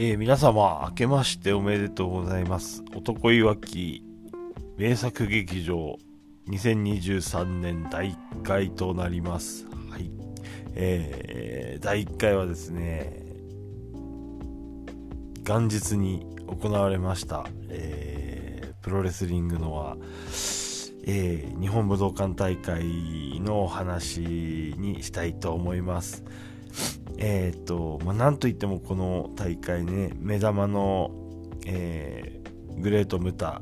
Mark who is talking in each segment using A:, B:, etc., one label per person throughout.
A: えー、皆様、明けましておめでとうございます。男いわき名作劇場2023年第1回となります。はい。えー、第1回はですね、元日に行われました、えー、プロレスリングのは、えー、日本武道館大会のお話にしたいと思います。えっ、ー、と、まあ、なんといってもこの大会ね、目玉の、えー、グレート・ムタ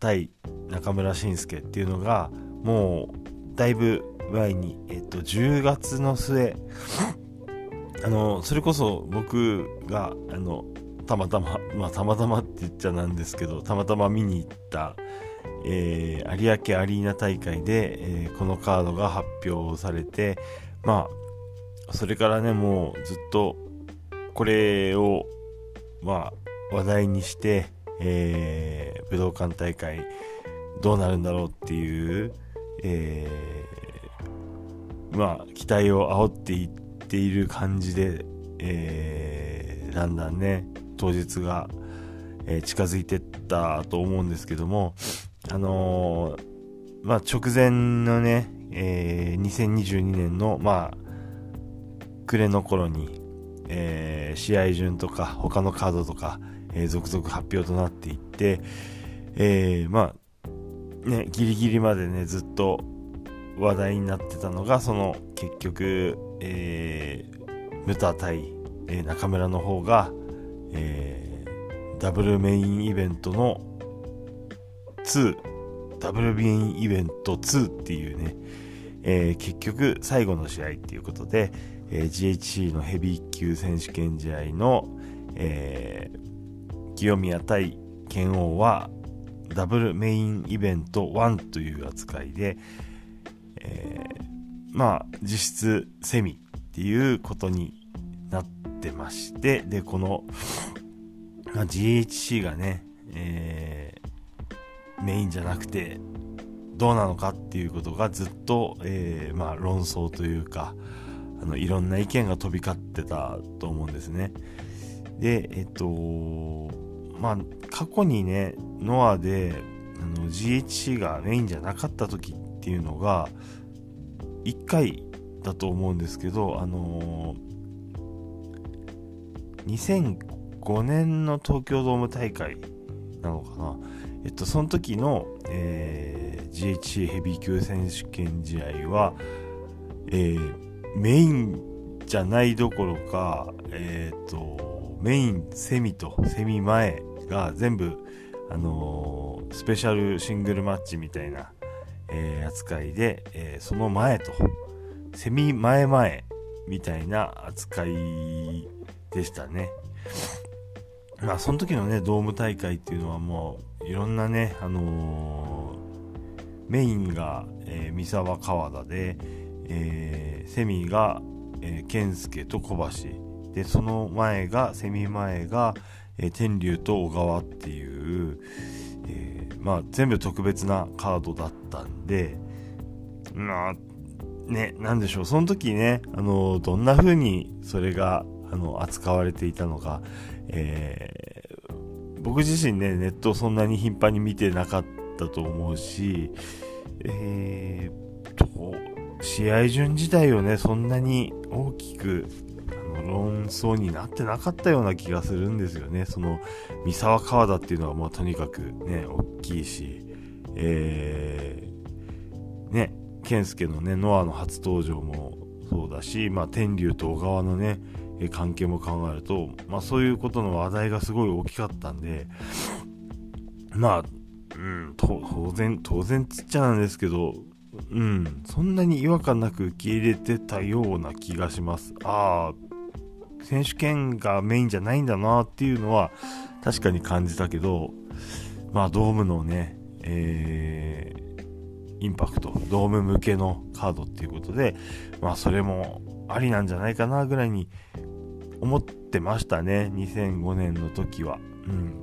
A: 対中村慎介っていうのが、もう、だいぶ前に、えっ、ー、と、10月の末、あの、それこそ僕が、あの、たまたま、まあ、たまたまって言っちゃなんですけど、たまたま見に行った、えー、有明アリーナ大会で、えー、このカードが発表されて、まあ、それからね、もうずっとこれを、まあ、話題にして、えー、武道館大会どうなるんだろうっていう、えー、まあ、期待を煽っていっている感じで、えー、だんだんね、当日が、えー、近づいてったと思うんですけども、あのー、まあ、直前のね、えー、2022年の、まあ、暮れの頃に、えー、試合順とか他のカードとか、えー、続々発表となっていって、えー、まあ、ね、ギリギリまでね、ずっと話題になってたのが、その結局、えー、ムタ対、えー、中村の方が、えー、ダブルメインイベントの2、ダブルメインイベント2っていうね、えー、結局最後の試合っていうことで、えー、GHC のヘビー級選手権試合の、えー、清宮対剣王はダブルメインイベント1という扱いで、えー、まあ実質セミっていうことになってましてでこの、まあ、GHC がね、えー、メインじゃなくてどうなのかっていうことがずっと、えー、まあ論争というか、あのいろんな意見が飛び交ってたと思うんですね。で、えっと、まあ、過去にね、ノアであの GHC がメインじゃなかった時っていうのが、1回だと思うんですけど、あのー、2005年の東京ドーム大会なのかな。えっと、その時の、えー、GHC ヘビー級選手権試合は、えー、メインじゃないどころか、えっ、ー、と、メイン、セミとセミ前が全部、あのー、スペシャルシングルマッチみたいな、えー、扱いで、えその前と、セミ前前みたいな扱いでしたね。まあ、その時のね、ドーム大会っていうのはもう、いろんなね、あのメインが、え三沢川田で、えー、セミが、えー、健介と小橋でその前がセミ前が、えー、天竜と小川っていう、えー、まあ全部特別なカードだったんでまあねなんでしょう。その時ねあのどんな風にそれがあの扱われていたのか、えー、僕自身ねネットをそんなに頻繁に見てなかったと思うしえー、と試合順自体をね、そんなに大きくあの論争になってなかったような気がするんですよね。その三沢川田っていうのはもうとにかくね、大きいし、えー、ね、健介のね、ノアの初登場もそうだし、まあ、天竜と小川のね、関係も考えると、まあ、そういうことの話題がすごい大きかったんで、まあ、うん、当然、当然つっちゃなんですけど、うん、そんなに違和感なく受け入れてたような気がします。ああ、選手権がメインじゃないんだなっていうのは確かに感じたけど、まあドームのね、えー、インパクト、ドーム向けのカードっていうことで、まあそれもありなんじゃないかなぐらいに思ってましたね、2005年の時は。うん。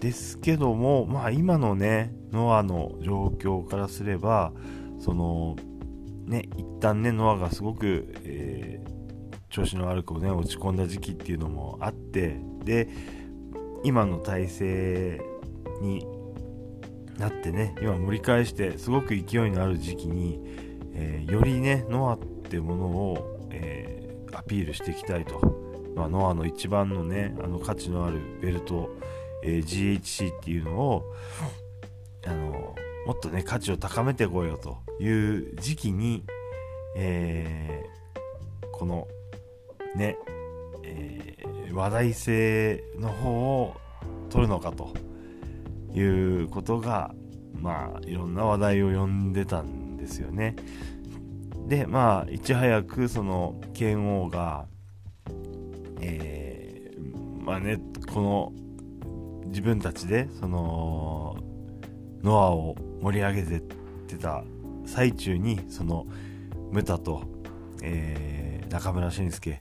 A: ですけども、まあ今のね、ノアの状況からすれば、そのね一旦ねノアがすごく、えー、調子の悪くね落ち込んだ時期っていうのもあってで今の体制になってね今盛り返してすごく勢いのある時期に、えー、よりねノアってものを、えー、アピールしていきたいと、まあ、ノアの一番のねあの価値のあるベルト、えー、GHC っていうのをもっとね価値を高めてこようという時期に、えこのね、え話題性の方を取るのかということがまあいろんな話題を呼んでたんですよね。でまあいち早くその剣王がえー、まあねこの自分たちでそのノアを盛り上げてってた最中にそのムタと、えー、中村慎介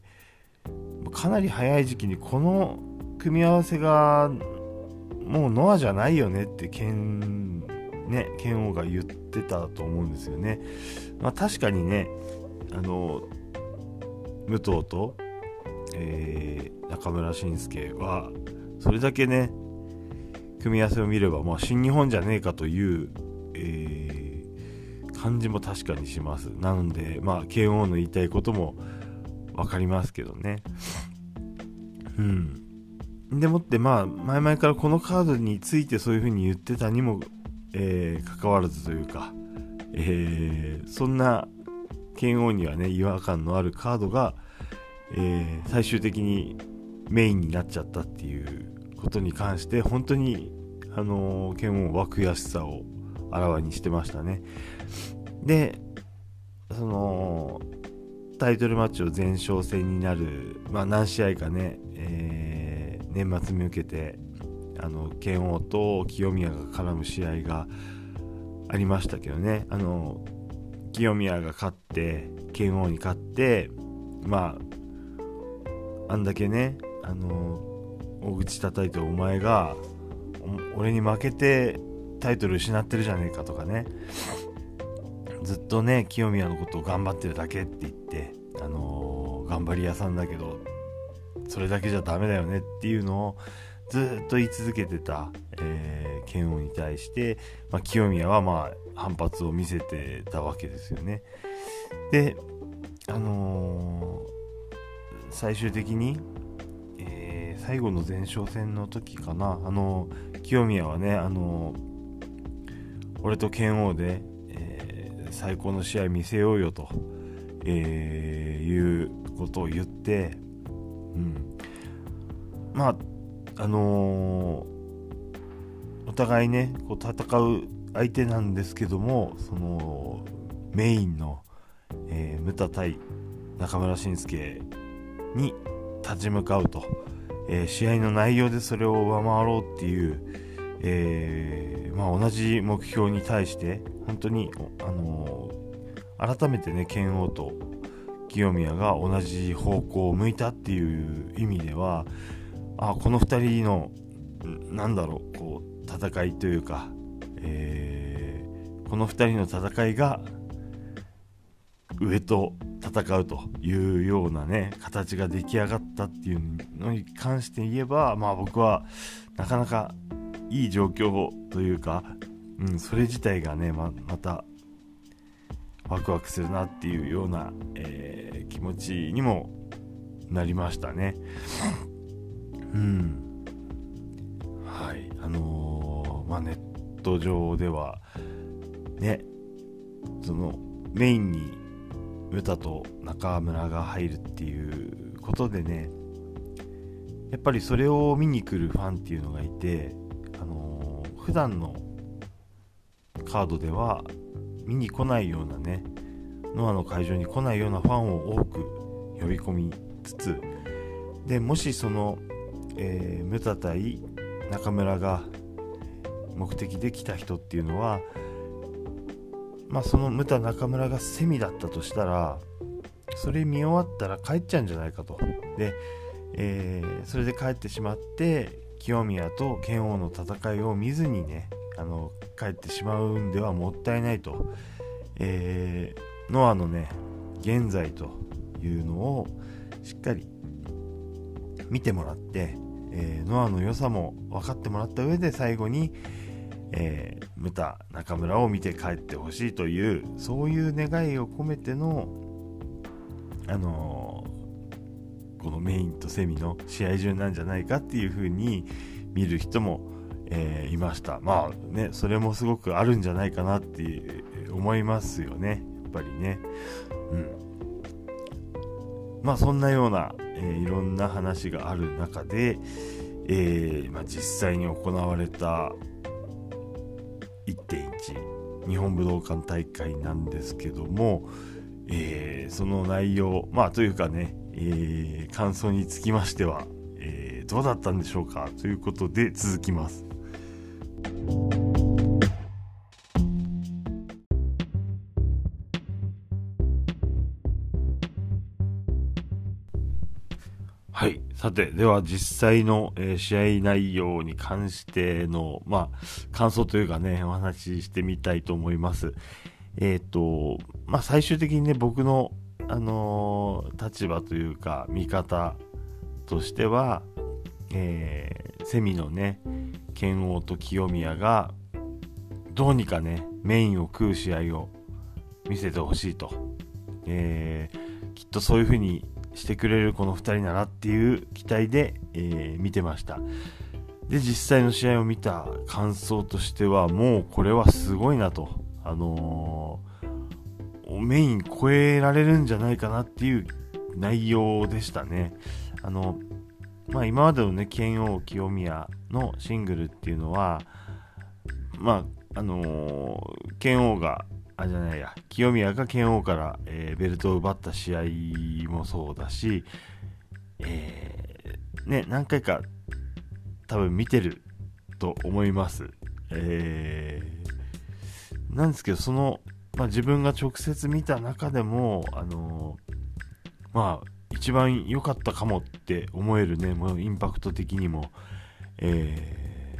A: かなり早い時期にこの組み合わせがもうノアじゃないよねって剣ね剣王が言ってたと思うんですよね。まあ、確かにねあの武藤と、えー、中村慎介はそれだけね組み合わせを見れば、まあ、新日本じゃねえかという、えー、感じも確かにします。なので、まあ、剣王の言いたいことも分かりますけどね。うん。でもってまあ前々からこのカードについてそういう風に言ってたにも、えー、関わらずというか、えー、そんな剣王にはね違和感のあるカードが、えー、最終的にメインになっちゃったっていうことに関して本当にあのー、剣王は悔しさをあらわにしてましたね。でそのタイトルマッチを前哨戦になる、まあ、何試合かね、えー年末に向けてあの剣王と清宮が絡む試合がありましたけどね。あの清宮が勝って剣王に勝ってまああんだけねあの大口叩いてお前が俺に負けてタイトル失ってるじゃねえかとかねずっとね清宮のことを頑張ってるだけって言ってあのー、頑張り屋さんだけどそれだけじゃダメだよねっていうのをずっと言い続けてた、えー、剣王に対して、まあ、清宮はまあ反発を見せてたわけですよね。で、あのー、最終的に、え、最後の前哨戦の時かな、あの、清宮はね、あの俺と剣王で、え最高の試合見せようよと、えいうことを言って、うん、まああのー、お互いねこう戦う相手なんですけどもそのメインの、えー、ムタ対中村慎介に立ち向かうと、えー、試合の内容でそれを上回ろうっていう、えー、まあ、同じ目標に対して本当に、あのー、改めてね剣王と清宮が同じ方向を向いたっていう意味ではあこの2人のなんだろうこう戦いというか、えー、この2人の戦いが上と戦うというようなね形が出来上がったっていうのに関して言えばまあ僕はなかなかいい状況というか、うん、それ自体がねままたワクワクするなっていうような、えー、気持ちにもなりましたね。うん。はい。あのー、まあ、ネット上では、ね、そのメインに歌と中村が入るっていうことでね、やっぱりそれを見に来るファンっていうのがいて、あのー、普段のカードでは見に来ないようなねノアの会場に来ないようなファンを多く呼び込みつつでもしその、えー、ムタ対中村が目的で来た人っていうのはまあそのムタ中村がセミだったとしたらそれ見終わったら帰っちゃうんじゃないかと。で、えー、それで帰ってしまって清宮と剣王の戦いを見ずにねあの帰ってしまうんではもったいないと、えー、ノアのね現在というのをしっかり見てもらって、えー、ノアの良さも分かってもらった上で最後に、えー、ムタ中村を見て帰ってほしいというそういう願いを込めての、あの、このメインとセミの試合順なんじゃないかっていう風に見る人も、えー、いました。まあねそれもすごくあるんじゃないかなって思いますよね。やっぱりね。うん。まあそんなような、えー、いろんな話がある中で、えーまあ、実際に行われた1.1日本武道館大会なんですけども、えー、その内容まあというかね、えー、感想につきましては、えー、どうだったんでしょうか？ということで続きます。はい。さて、では実際の、えー、試合内容に関しての、まあ、感想というかね、お話ししてみたいと思います。えっ、ー、と、まあ、最終的にね、僕の、あのー、立場というか、見方としては、えー、セミのね、剣王と清宮が、どうにかね、メインを食う試合を見せてほしいと。えー、きっとそういうふうにしてくれるこの2人ならっていう期待で、えー、見てましたで実際の試合を見た感想としてはもうこれはすごいなとあの、メイン超えられるんじゃないかなっていう内容でしたねあのまあ今までのね剣王清宮のシングルっていうのはまああのー、剣王があじゃないや清宮が剣王から、えー、ベルトを奪った試合もそうだし、えー、ね、何回か多分見てると思います。えー、なんですけど、その、まあ、自分が直接見た中でも、あのまあ、一番良かったかもって思えるね、もうインパクト的にも、え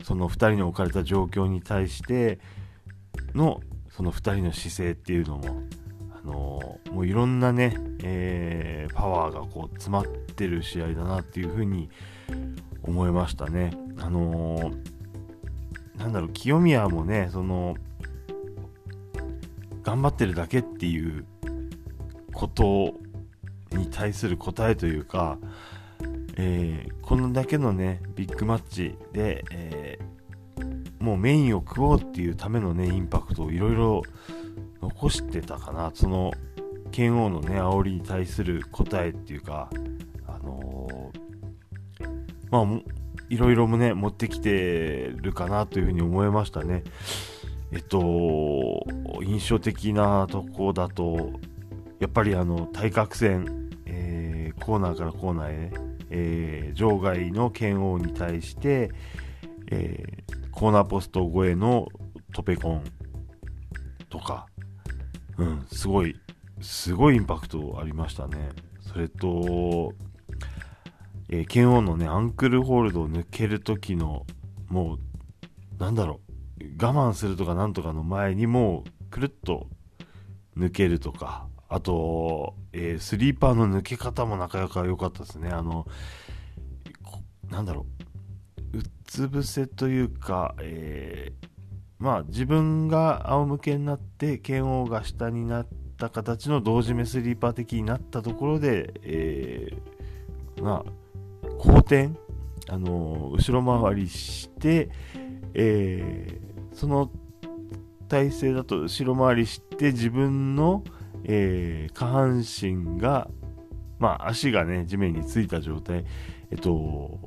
A: ー、その2人の置かれた状況に対してのその2人の姿勢っていうのも、あの、もういろんなね、えー、パワーがこう詰まってる試合だなっていうふうに思いましたね。あのー、なんだろう、清宮もね、その、頑張ってるだけっていうことに対する答えというか、えー、このだけのね、ビッグマッチで、えもうメインを食おうっていうためのね、インパクトをいろいろ残してたかな。その、剣王のね、煽りに対する答えっていうか、あのー、まあ、いろいろもね、持ってきてるかなというふうに思いましたね。えっと、印象的なとこだと、やっぱりあの、対角線、えー、コーナーからコーナーへ、えー、場外の剣王に対して、えー、コーナーポスト越えのトペコンとか、うん、すごい、すごいインパクトありましたね。それと、えー、剣王のね、アンクルホールドを抜ける時の、もう、なんだろう、我慢するとかなんとかの前にもう、くるっと抜けるとか、あと、えー、スリーパーの抜け方もなかなか良かったですね。あの、なんだろう、うつ伏せというか、えー、まあ自分が仰向けになって剣王が下になった形の同時メスリーパー的になったところで、えー、まあ後転、あの、後ろ回りして、えー、その体勢だと後ろ回りして自分の、えー、下半身が、まあ足がね地面についた状態、えっと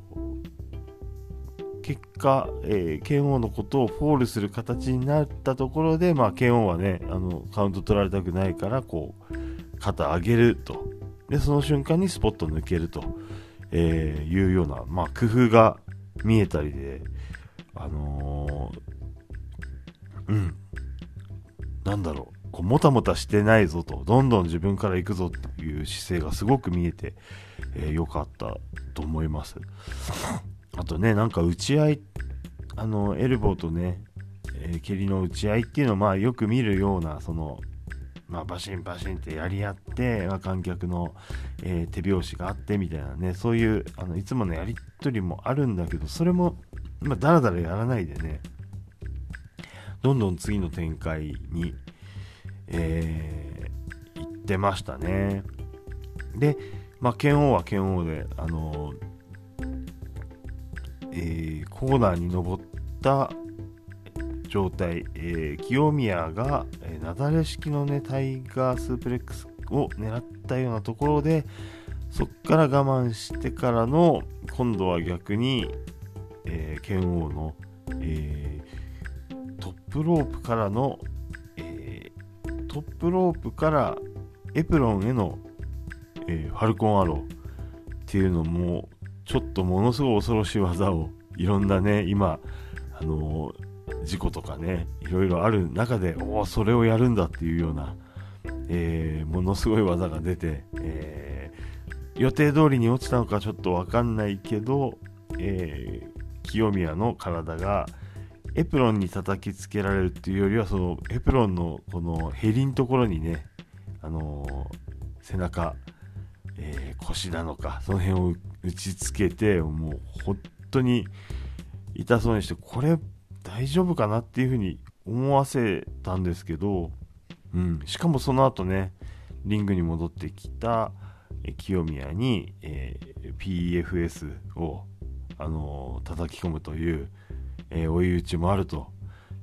A: 結果、えー、剣王のことをフォールする形になったところで、まあ、剣王はね、あの、カウント取られたくないから、こう、肩上げると。で、その瞬間にスポット抜けると、えー、いうような、まあ、工夫が見えたりで、あのー、うん、なんだろう、こう、もたもたしてないぞと、どんどん自分から行くぞっていう姿勢がすごく見えて、えー、よかったと思います。あとね、なんか打ち合い、あの、エルボーとね、えー、蹴りの打ち合いっていうのは、まあよく見るような、その、まあ、バシンバシンってやり合って、まあ、観客の、えー、手拍子があってみたいなねそういうあのいつものやり取りもあるんだけどそれも、まあ、だらだらやらないでねどんどん次の展開に、えー、行ってましたね。で、まあ、剣王は剣王であのえー、コーナーに登った状態、えー、清宮が、えー、なだれ式のねタイガースープレックスを狙ったようなところでそっから我慢してからの今度は逆に、えー、剣王の、えー、トップロープからの、えー、トップロープからエプロンへの、えー、ファルコンアローっていうのもちょっとものすごい恐ろしい技をいろんなね今あのー事故とかねいろいろある中でおおそれをやるんだっていうような、えー、ものすごい技が出て、えー、予定通りに落ちたのかちょっと分かんないけど、えー、清宮の体がエプロンに叩きつけられるっていうよりはそのエプロンのこのヘリのところにね、あの背中、え腰なのかその辺を打ちつけてもう本当に痛そうにしてこれ大丈夫かなっていうふうに思わせたんですけど、うん、しかもその後ね、リングに戻ってきた清宮に、えー、PFS を、あのー、叩き込むという、えー、追い打ちもあると。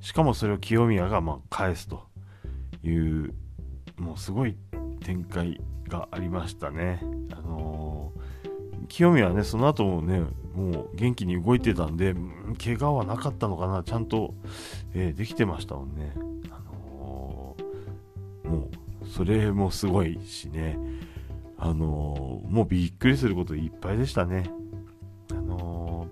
A: しかもそれを清宮が、まあ、返すという、もうすごい展開がありましたね。あの清宮はね、その後もね、もう元気に動いてたんで、怪我はなかったのかな、ちゃんと、えー、できてましたもんね。あのー、もう、それもすごいしね、あのー、もうびっくりすることいっぱいでしたね。あの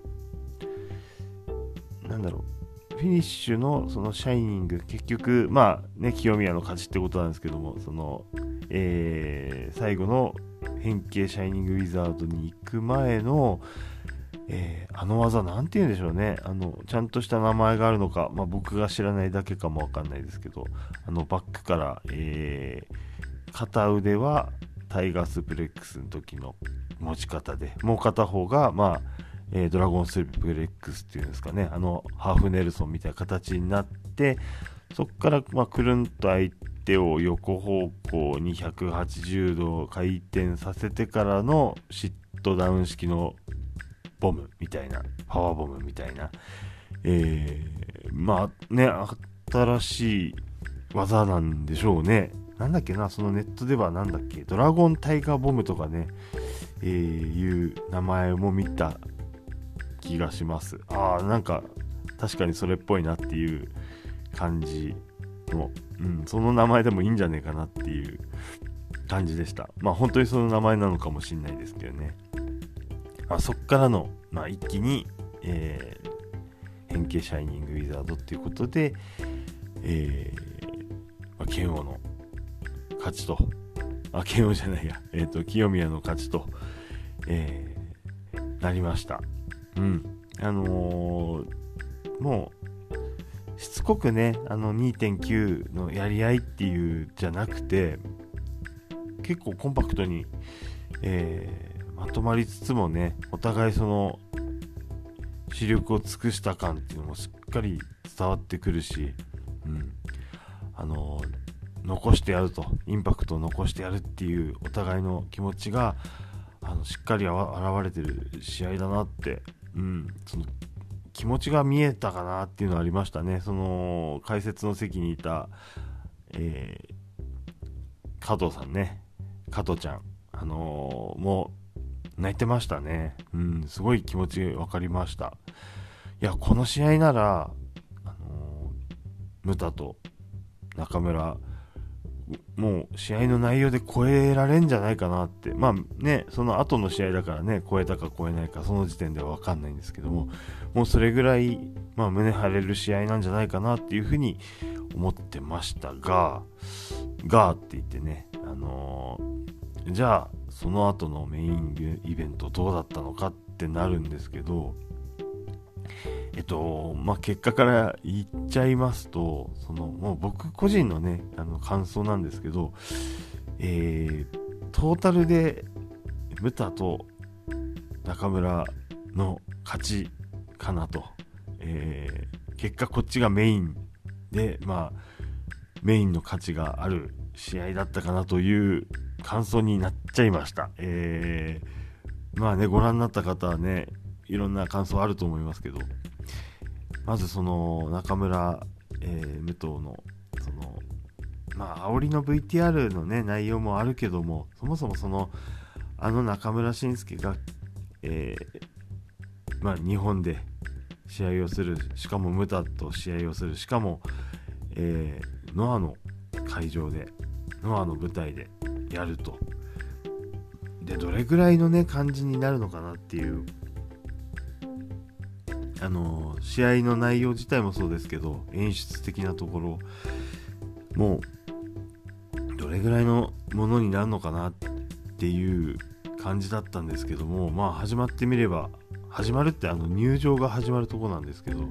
A: なんだろう、フィニッシュのそのシャイニング、結局、まあね、清宮の勝ちってことなんですけども、その、え、最後の変形シャイニングウィザードに行く前の、えー、あの技、なんて言うんでしょうね。あの、ちゃんとした名前があるのか、まあ、僕が知らないだけかもわかんないですけど、あの、バックから、えー、片腕はタイガースプレックスの時の持ち方で、もう片方が、まあ、えー、ドラゴンスプレックスっていうんですかね、あの、ハーフネルソンみたいな形になって、そこから、まあ、くるんと相手を横方向に180度回転させてからのシットダウン式のボムみたいな、パワーボムみたいな、えー、まあね、新しい技なんでしょうね。なんだっけな、そのネットではなんだっけ、ドラゴンタイガーボムとかね、えー、いう名前も見た気がします。ああ、なんか確かにそれっぽいなっていう感じの、うん、その名前でもいいんじゃねえかなっていう感じでした。まあ本当にその名前なのかもしんないですけどね。まあ、そこからの、まあ、一気に、えー、変形シャイニングウィザードっていうことで、えーまあ、剣王の勝ちと、あ、剣王じゃないや、えっ、ー、と、清宮の勝ちと、えー、なりました。うん。あのー、もう、しつこくね、あの2.9のやり合いっていうじゃなくて、結構コンパクトに、えーまとまりつつもねお互いその視力を尽くした感っていうのもしっかり伝わってくるし、うん、あの残してやるとインパクトを残してやるっていうお互いの気持ちがあのしっかり現れてる試合だなって、うん、その気持ちが見えたかなっていうのはありましたね。その解説の席にいた、えー、加藤さんね、加藤ちゃん、あのー、もう泣いてましたね。うん、すごい気持ち分かりました。いや、この試合なら、あのー、ムタと中村、もう試合の内容で超えられんじゃないかなって、まあね、その後の試合だからね、超えたか超えないか、その時点では分かんないんですけども、もうそれぐらい、まあ、胸張れる試合なんじゃないかなっていうふうに思ってましたが、がーって言ってね、あのー、じゃあ、その後のメインイベントどうだったのかってなるんですけどえっと、まあ、結果から言っちゃいますと、その、もう僕個人のね、あの、感想なんですけど、えー、トータルで、ムタと中村の勝ちかなと。えー、結果こっちがメインで、まあ、メインの価値がある試合だったかなという感想になっちゃいました。えー、まあね、ご覧になった方はね、いろんな感想あると思いますけど、まずその中村、えー、武藤のそのまあ煽りの VTR のね内容もあるけどもそもそもそのあの中村慎介が、えー、まあ、日本で試合をするしかもムタと試合をするしかも、えー、ノアの会場でノアの舞台でやると。でどれぐらいのね感じになるのかなっていう。あの試合の内容自体もそうですけど演出的なところもうどれぐらいのものになるのかなっていう感じだったんですけどもまあ始まってみれば始まるってあの入場が始まるとこなんですけど、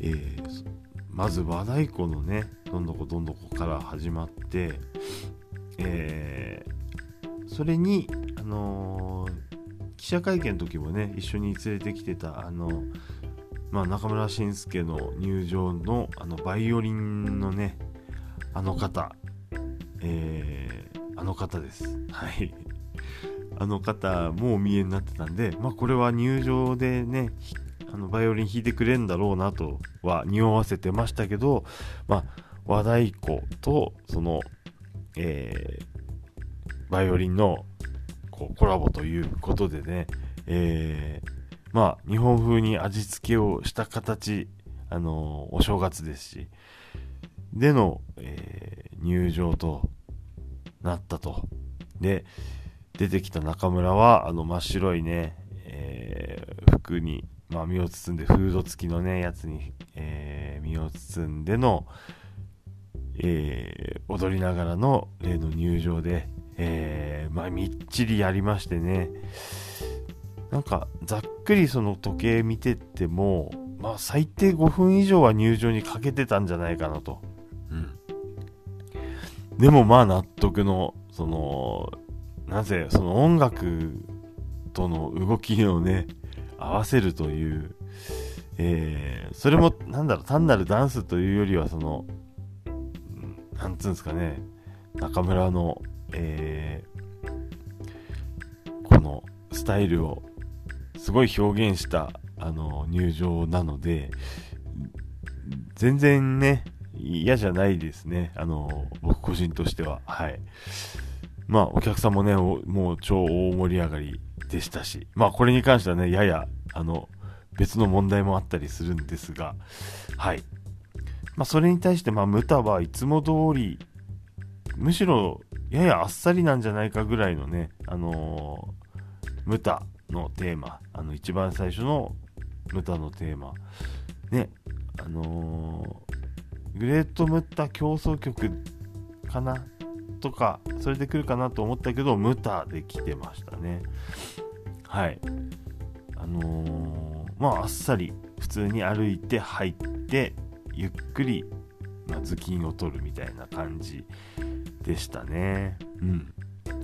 A: えー、まず和太鼓のねどんどこどんどこから始まって、えー、それにあのー記者会見の時もね一緒に連れてきてたあのまあ、中村慎介の入場のあのバイオリンのねあの方、えー、あの方です。はい。あの方もお見えになってたんで、まあ、これは入場でねあのバイオリン弾いてくれんだろうなとは匂わせてましたけど、まあ、和太鼓とその、えー、バイオリンのこうコラボということでね、えーまあ、日本風に味付けをした形、あのー、お正月ですし、での、えー、入場となったと。で、出てきた中村は、あの、真っ白いね、えー、服に、まあ、身を包んで、フード付きのね、やつに、えー、身を包んでの、えー、踊りながらの例の入場で、えー、まあ、みっちりやりましてね、なんかざっくりその時計見てっても、まあ最低5分以上は入場にかけてたんじゃないかなと。うん。でもまあ納得の、その、なぜその音楽との動きをね、合わせるという、えー、それもなんだろう、単なるダンスというよりはその、なんつうんですかね、中村の、えー、このスタイルをすごい表現したあの入場なので、全然ね、嫌じゃないですね。あの、僕個人としては。はい。まあ、お客さんもね、もう超大盛り上がりでしたし、まあ、これに関してはね、やや、あの、別の問題もあったりするんですが、はい。まあ、それに対して、まあ、ムタはいつも通り、むしろ、ややあっさりなんじゃないかぐらいのね、あのー、ムタのテーマ、あの一番最初のムタのテーマ、ね、あのー、グレートムッタ競争曲かな？とか、それで来るかなと思ったけど、ムタで来てましたね。はい。あのー、まあ、あっさり普通に歩いて入って、ゆっくり、まあ、頭巾を取るみたいな感じでしたね。うん。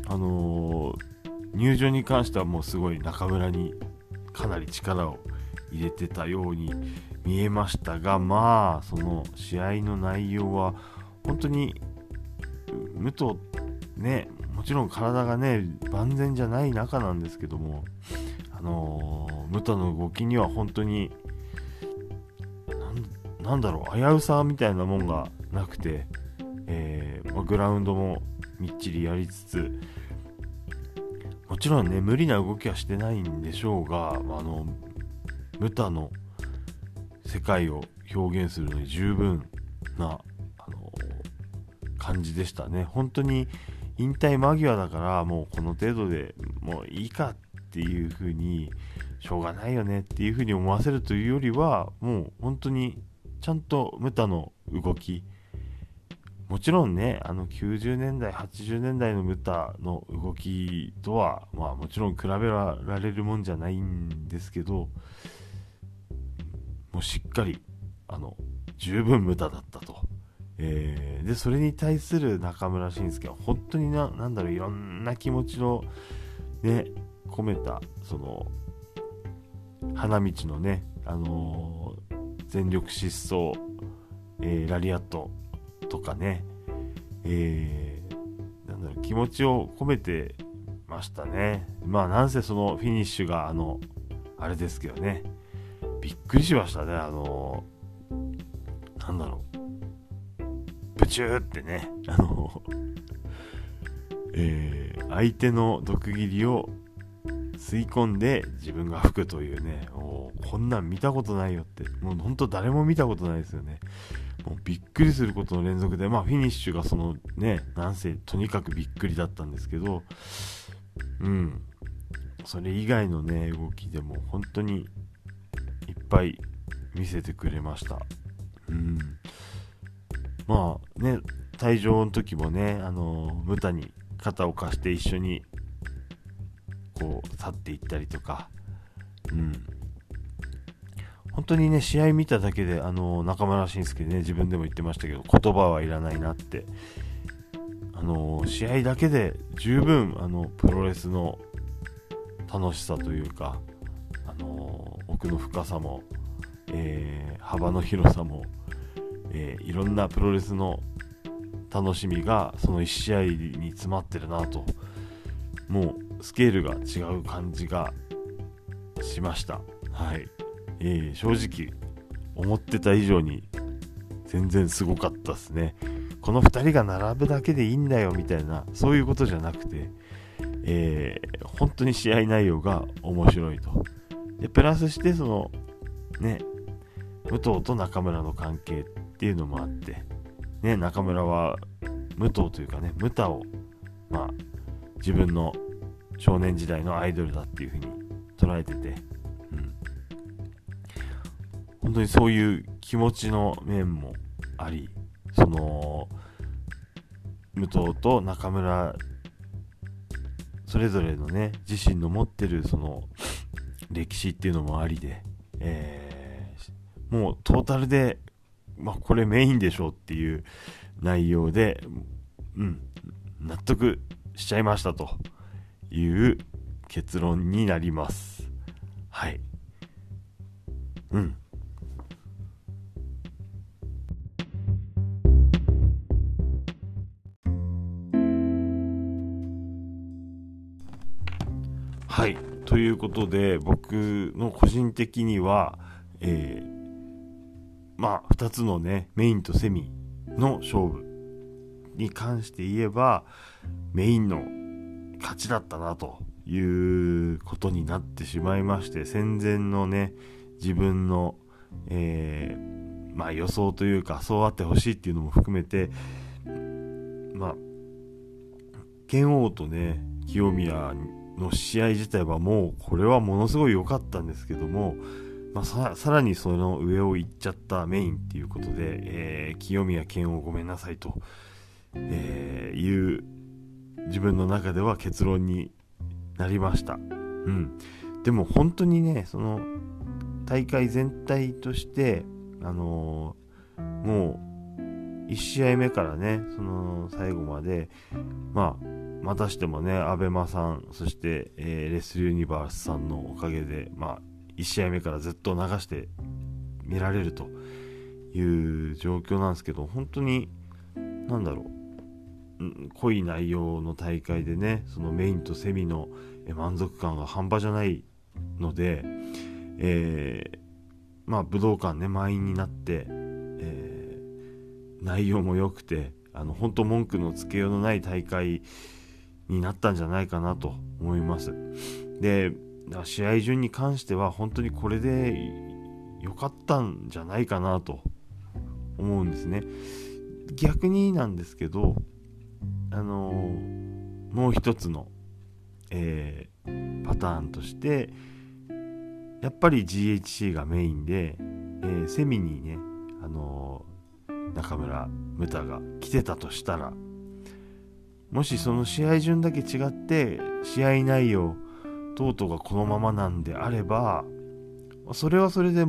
A: あのー入場に関してはもうすごい中村にかなり力を入れてたように見えましたがまあその試合の内容は本当に武藤ねもちろん体がね万全じゃない中なんですけどもあのー、武藤の動きには本当になんだろう危うさみたいなもんがなくて、えーまあ、グラウンドもみっちりやりつつもちろんね無理な動きはしてないんでしょうがまあのムタの世界を表現するのに十分なあの感じでしたね。本当に引退間際だからもうこの程度でもういいかっていう風にしょうがないよねっていう風に思わせるというよりはもう本当にちゃんとムタの動きもちろんね、あの90年代、80年代のムタの動きとは、まあもちろん比べられるもんじゃないんですけど、もうしっかりあの十分無駄だったと。えー、でそれに対する中村慎介は本当にななんだろういろんな気持ちのね込めたその花道のね、あのー、全力疾走、えー、ラリアットとかね、えー、なんだろう気持ちを込めてましたね。まあなんせそのフィニッシュがあのあれですけどね。びっくりしましたね。あのなんだろう。ブチューってね。あのえー、相手の毒斬りを吸い込んで自分が吹くというねおこんなん見たことないよって。もうほんと誰も見たことないですよね。もうびっくりすることの連続でまあフィニッシュがそのねなんせとにかくびっくりだったんですけどうん。それ以外のね動きでも本当にいっぱい見せてくれました。うん。まあね退場の時もねあのムタに肩を貸して一緒にこう去っていったりとか。うん。本当にね試合見ただけであの中村慎介ね。自分でも言ってましたけど言葉はいらないなって。あの試合だけで十分あのプロレスの楽しさというかあの奥の深さも、えー、幅の広さもえー、いろんなプロレスの楽しみがその1試合に詰まってるなともうスケールが違う感じがしました。はい、えー、正直思ってた以上に全然すごかったですね。この2人が並ぶだけでいいんだよみたいなそういうことじゃなくて、えー、本当に試合内容が面白いと。でプラスしてそのね武藤と中村の関係っていうのもあって、ね、中村は武藤というかね、ムタを、まあ、自分の少年時代のアイドルだっていうふうに捉えてて、うん。本当にそういう気持ちの面もあり、その、武藤と中村、それぞれのね、自身の持ってるその歴史っていうのもありで、えー、もうトータルでまあ、これメインでしょうっていう内容で、うん、納得しちゃいましたという結論になります。はい。うん。はい。ということで、僕の個人的には、えー、まあ、2つのね、メインとセミの勝負に関して言えば、メインの勝ちだったなということになってしまいまして、戦前のね、自分の、えー、まあ予想というか、そうあってほしいっていうのも含めて、まあ、剣王とね、清宮の試合自体はもう、これはものすごい良かったんですけども、まあ、さらにその上を行っちゃったメインっていうことで、えー、清宮健をごめんなさいと、えー、いう自分の中では結論になりました。うん。でも本当にね、その大会全体として、あのー、もう1試合目からね、その最後まで、まあ、またしてもね、アベマさん、そして、えー、レスユニバースさんのおかげで、まあ、1試合目からずっと流して見られるという状況なんですけど本当に何だろう濃い内容の大会でねそのメインとセミの満足感が半端じゃないので、えー、まあ武道館ね満員になって、えー、内容も良くてあの本当文句のつけようのない大会になったんじゃないかなと思います。で試合順に関しては本当にこれで良かったんじゃないかなと思うんですね。逆になんですけど、あのー、もう一つの、えー、パターンとして、やっぱり GHC がメインで、えー、セミにね、あの中村ムタが来てたとしたら、もしその試合順だけ違って試合内容トートがこのままなんであればそれはそれで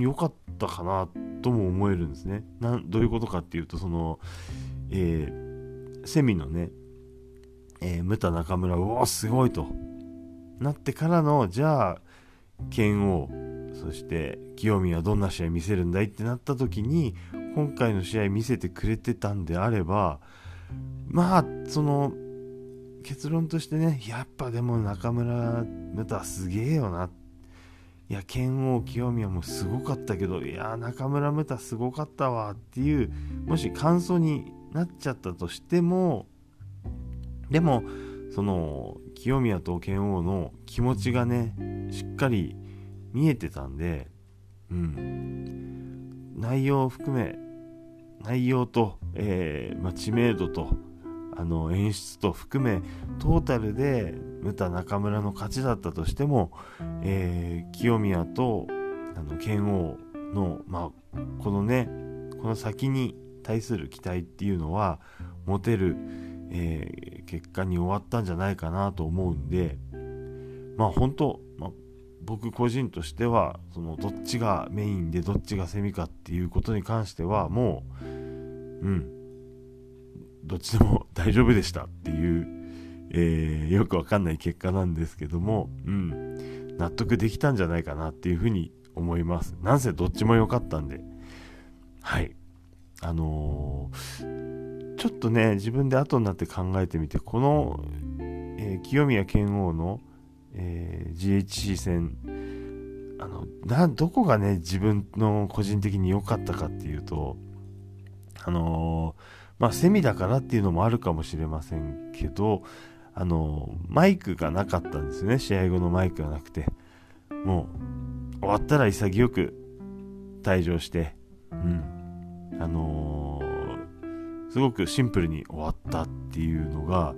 A: 良かったかなとも思えるんですね。などういうことかっていうとその、えー、セミのね、えー、ムタ中村うおすごいと。なってからのじゃあ剣王そして清宮はどんな試合見せるんだいってなった時に今回の試合見せてくれてたんであればまあその結論としてねやっぱでも中村ムタすげえよな。いや剣王清宮もすごかったけどいや中村ムタすごかったわっていうもし感想になっちゃったとしてもでもその清宮と剣王の気持ちがねしっかり見えてたんでうん。内容を含め内容と、えーまあ、知名度とあの演出と含めトータルでムタ中村の勝ちだったとしても、えー、清宮とあの剣王の、まあ、このねこの先に対する期待っていうのは持てる、えー、結果に終わったんじゃないかなと思うんでまあ本当、まあ、僕個人としてはそのどっちがメインでどっちがセミかっていうことに関してはもううんどっちでも 大丈夫でしたっていう、えー、よくわかんない結果なんですけども、うん、納得できたんじゃないかなっていうふうに思います。なんせどっちも良かったんで。はい。あのー、ちょっとね、自分で後になって考えてみて、この、えー、清宮剣王の、えー、GHC 戦、あの、な、どこがね、自分の個人的に良かったかっていうと、あのまあ、セミだからっていうのもあるかもしれませんけど、あの、マイクがなかったんですよね。試合後のマイクがなくて。もう、終わったら潔く退場して、うん。あのー、すごくシンプルに終わったっていうのが、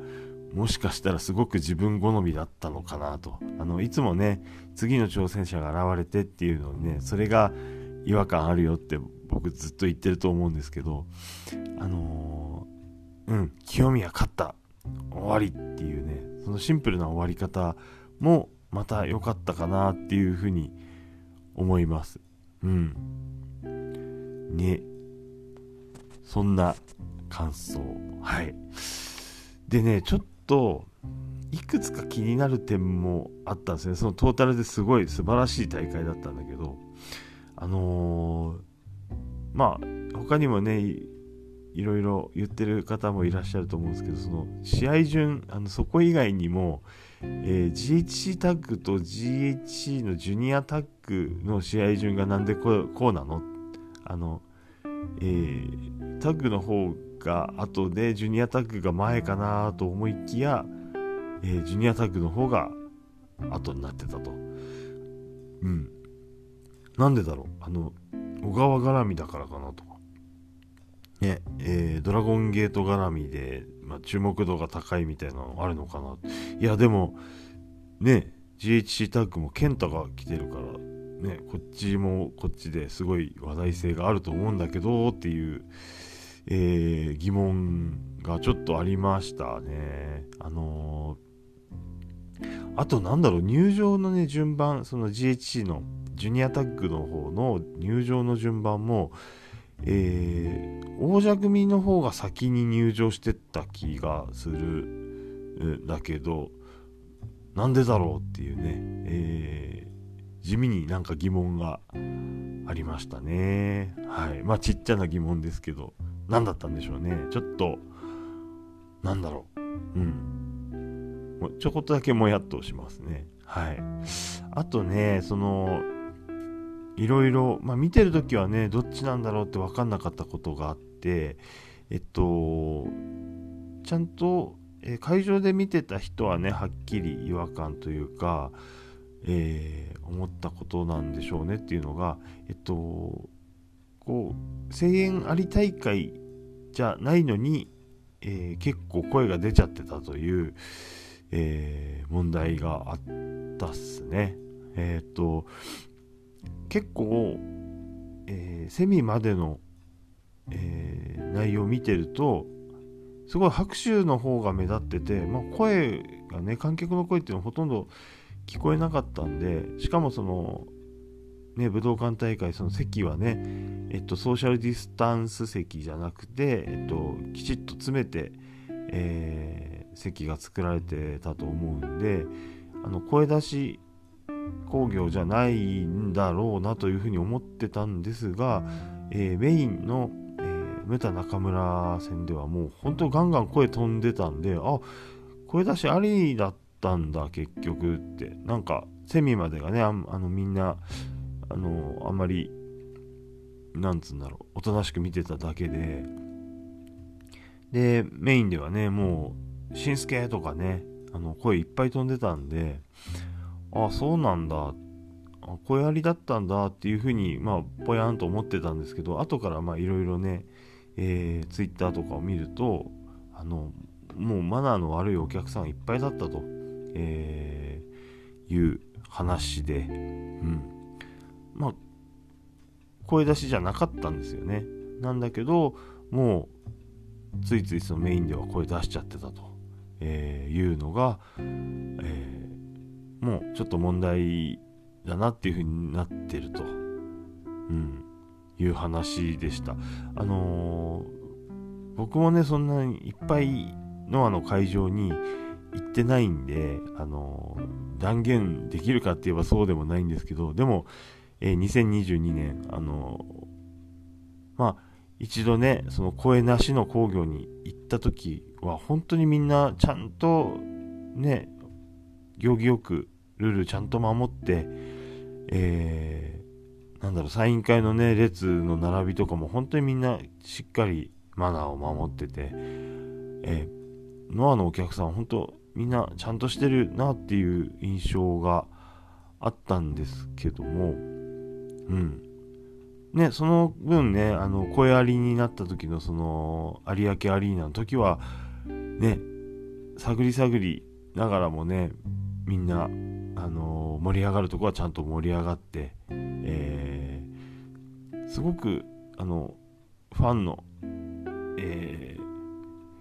A: もしかしたらすごく自分好みだったのかなと。あの、いつもね、次の挑戦者が現れてっていうのね、それが違和感あるよって僕ずっと言ってると思うんですけど、あのー、うん、清宮勝った、終わりっていうね、そのシンプルな終わり方もまた良かったかなっていうふうに思います。うん。ね。そんな感想。はい。でね、ちょっと、いくつか気になる点もあったんですね。そのトータルですごい素晴らしい大会だったんだけど、あのー、まあ他にもねいろいろ言ってる方もいらっしゃると思うんですけどその試合順あのそこ以外にも、えー、GHC タッグと GHC のジュニアタッグの試合順がなんでこうこうなの？あの、えー、タッグの方が後でジュニアタッグが前かなと思いきや、えー、ジュニアタッグの方が後になってたと。うん。なんでだろう？あの小川絡みだからかなとか。ね、えー、ドラゴンゲート絡みで、まあ、注目度が高いみたいなのあるのかな。いや、でも、ね、GHC タッグも健太が来てるから、ね、こっちもこっちですごい話題性があると思うんだけどっていう、えー、疑問がちょっとありましたね。あのー、あとなんだろう、入場のね、順番、その GHC のジュニアタッグの方の入場の順番も、えー、王者組の方が先に入場してった気がするだけど、なんでだろうっていうね、えー、地味になんか疑問がありましたね。はい。まあちっちゃな疑問ですけど、何だったんでしょうね。ちょっと、なんだろう。うん。もうちょこっとだけもやっとしますね。はい。あとね、その、いろいろ、まあ、見てる時はねどっちなんだろうって分かんなかったことがあってえっとちゃんと、え会場で見てた人はねはっきり違和感というか、えー、思ったことなんでしょうねっていうのがえっとこう声援あり大会じゃないのに、えー、結構声が出ちゃってたという、えー、問題があったっすね。えっ、と結構、え、セミまでの、え、内容を見てるとすごい拍手の方が目立ってて、まあ、声がね観客の声っていうのはほとんど聞こえなかったんでしかもそのね、武道館大会、その席はね、えっと、ソーシャルディスタンス席じゃなくて、えっと、きちっと詰めて、えー、席が作られてたと思うんで、あの声出し工業じゃないんだろうなというふうに思ってたんですが、えー、メインの、えー、ムタ中村戦ではもう本当ガンガン声飛んでたんで、あ、声出しありだったたんだ結局って、なんかセミまでがね、あのみんな、あの、あんまり、なんつうんだろう、おとなしく見てただけで、で、メインではね、もう、しんすけとかね、あの、声いっぱい飛んでたんで、あ、そうなんだ、あ声ありだったんだっていうふうに、まあ、ぽやんと思ってたんですけど、後からまあ、いろいろね、えー、ツイッターとかを見ると、あの、もうマナーの悪いお客さんいっぱいだったと、えー、いう話で、うん。まあ、声出しじゃなかったんですよね。なんだけど、もう、ついついそのメインでは声出しちゃってたと、えー、いうのが、えー、もうちょっと問題だなっていう風になってると、うん、いう話でした。あのー、僕もね、そんなにいっぱいノアの会場に行ってないんで、あの、断言できるかって言えばそうでもないんですけど、でも、えー、2022年、あの、まあ、一度ね、その声なしの工業に行った時は、本当にみんなちゃんと、ね、行儀よく、ルールちゃんと守って、えー、なんだろう、サイン会のね、列の並びとかも本当にみんなしっかりマナーを守ってて、えー、ノアのお客さん本当みんなちゃんとしてるなっていう印象があったんですけども、うん。ね、その分ね、あの、声ありになった時のその、有明アリーナの時は、ね、探り探りながらもね、みんな、あの盛り上がるとこはちゃんと盛り上がって、えー、すごく、あの、ファンの、えー、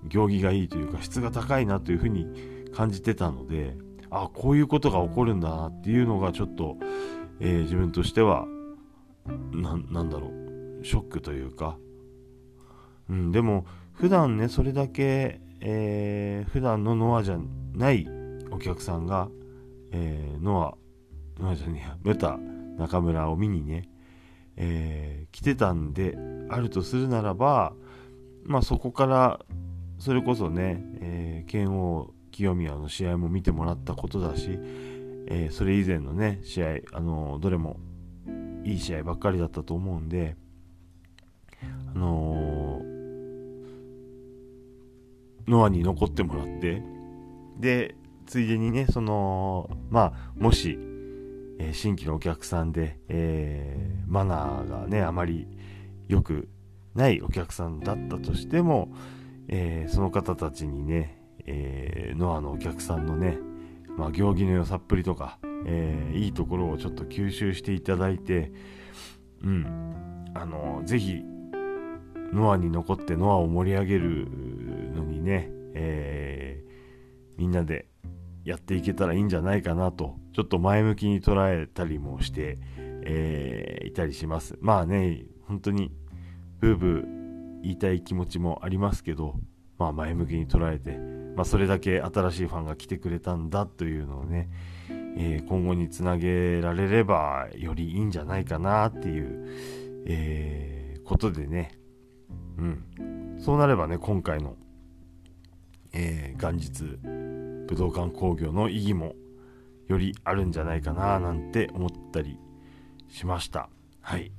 A: 行儀がいいというか、質が高いなというふうに感じてたので、あ、こういうことが起こるんだなっていうのがちょっと、えー、自分としては、な、んだろう、ショックというか、うん、でも、普段ね、それだけ、えー、普段のノアじゃないお客さんが、えー、ノア、ノアじゃねえや、メタ中村を見にね、えー、来てたんであるとするならば、まあそこから、それこそね、えー、剣王清宮の試合も見てもらったことだし、えー、それ以前のね、試合、あのどれもいい試合ばっかりだったと思うんで、あのノアに残ってもらって、で、ついでにね、その、まあ、もし、えー、新規のお客さんで、えー、マナーがね、あまり良くないお客さんだったとしても、えー、その方たちにね、えノアのお客さんのね、まあ、行儀の良さっぷりとか、えいいところをちょっと吸収していただいて、うん、あのぜひ、ノアに残ってノアを盛り上げるのにね、えみんなでやっていけたらいいんじゃないかなと、ちょっと前向きに捉えたりもして、えー、いたりします。まあね、本当に、ブーブー言いたい気持ちもありますけど、まあ前向きに捉えて、まあそれだけ新しいファンが来てくれたんだというのをね、えー、今後につなげられればよりいいんじゃないかなっていう、えー、ことでね、うん。そうなればね、今回の、えー、元日、武道館工業の意義もよりあるんじゃないかななんて思ったりしました。はい。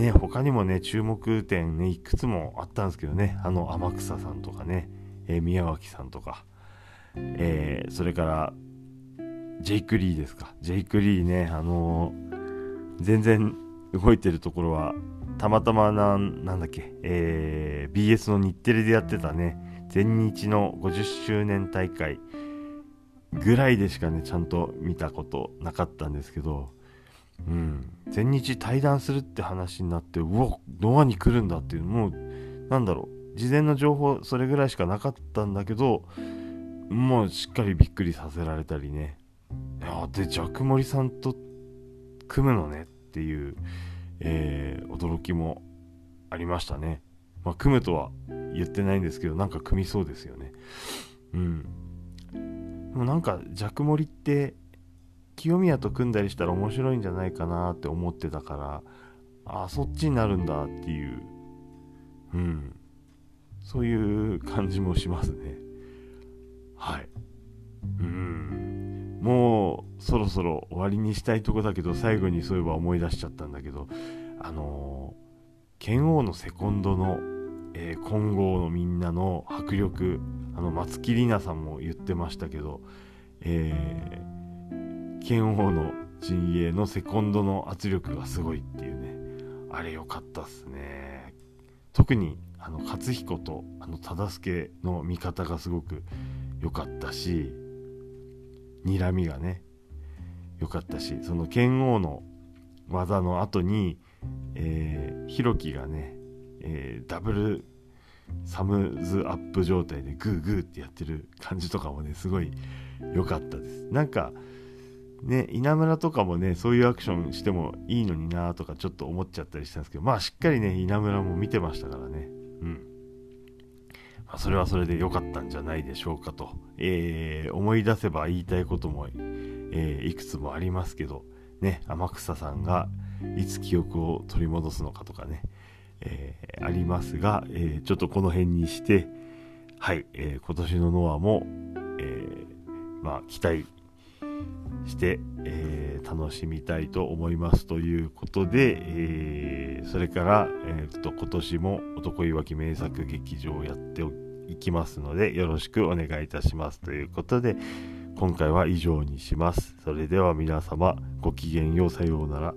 A: ね、他にもね、注目点ね、いくつもあったんですけどね、あの天草さんとかね、えー、宮脇さんとか、えー、それから、ジェイク・リーですか。ジェイク・リーね、あのー、全然動いてるところは、たまたまな、なんだっけ、えー、BS の日テレでやってたね、全日の50周年大会ぐらいでしかね、ちゃんと見たことなかったんですけど、うん、全日対談するって話になって、うわ、ノアに来るんだっていう、もう、なんだろう、事前の情報、それぐらいしかなかったんだけど、もうしっかりびっくりさせられたりね。いやで、ジャクモリさんと組むのねっていう、えー、驚きもありましたね。まあ、組むとは言ってないんですけど、なんか組みそうですよね。うん。でもなんか、ジャクモリって、清宮と組んだりしたら面白いんじゃないかなって思ってたから、あ、そっちになるんだっていう、うん。そういう感じもしますね。はい。うん。もう、そろそろ終わりにしたいとこだけど、最後にそういえば思い出しちゃったんだけど、あのー剣王のセコンドの、えー、金剛のみんなの迫力あの松木里奈さんも言ってましたけど、えー、剣王の陣営のセコンドの圧力がすごいっていうねあれ良かったっすね特にあの勝彦とあの忠助の味方がすごく良かったし睨みがね良かったしその剣王の技の後にえー、ひろきがね、えー、ダブルサムズアップ状態でグーグーってやってる感じとかもね、すごい良かったです。なんか、ね、稲村とかもね、そういうアクションしてもいいのになとかちょっと思っちゃったりしたんですけど、まあしっかりね、稲村も見てましたからね。うん。まあ、それはそれで良かったんじゃないでしょうかと。えー、思い出せば言いたいことも、えー、いくつもありますけど、ね、天草さんが、いつ記憶を取り戻すのかとかね、えー、ありますが、えー、ちょっとこの辺にして、はい、えー、今年のノアも、えまあ、期待して、え楽しみたいと思いますということで、えそれから、えー、と今年も男いわき名作劇場をやっていきますのでよろしくお願いいたしますということで今回は以上にします。それでは皆様ごきげんようさようなら。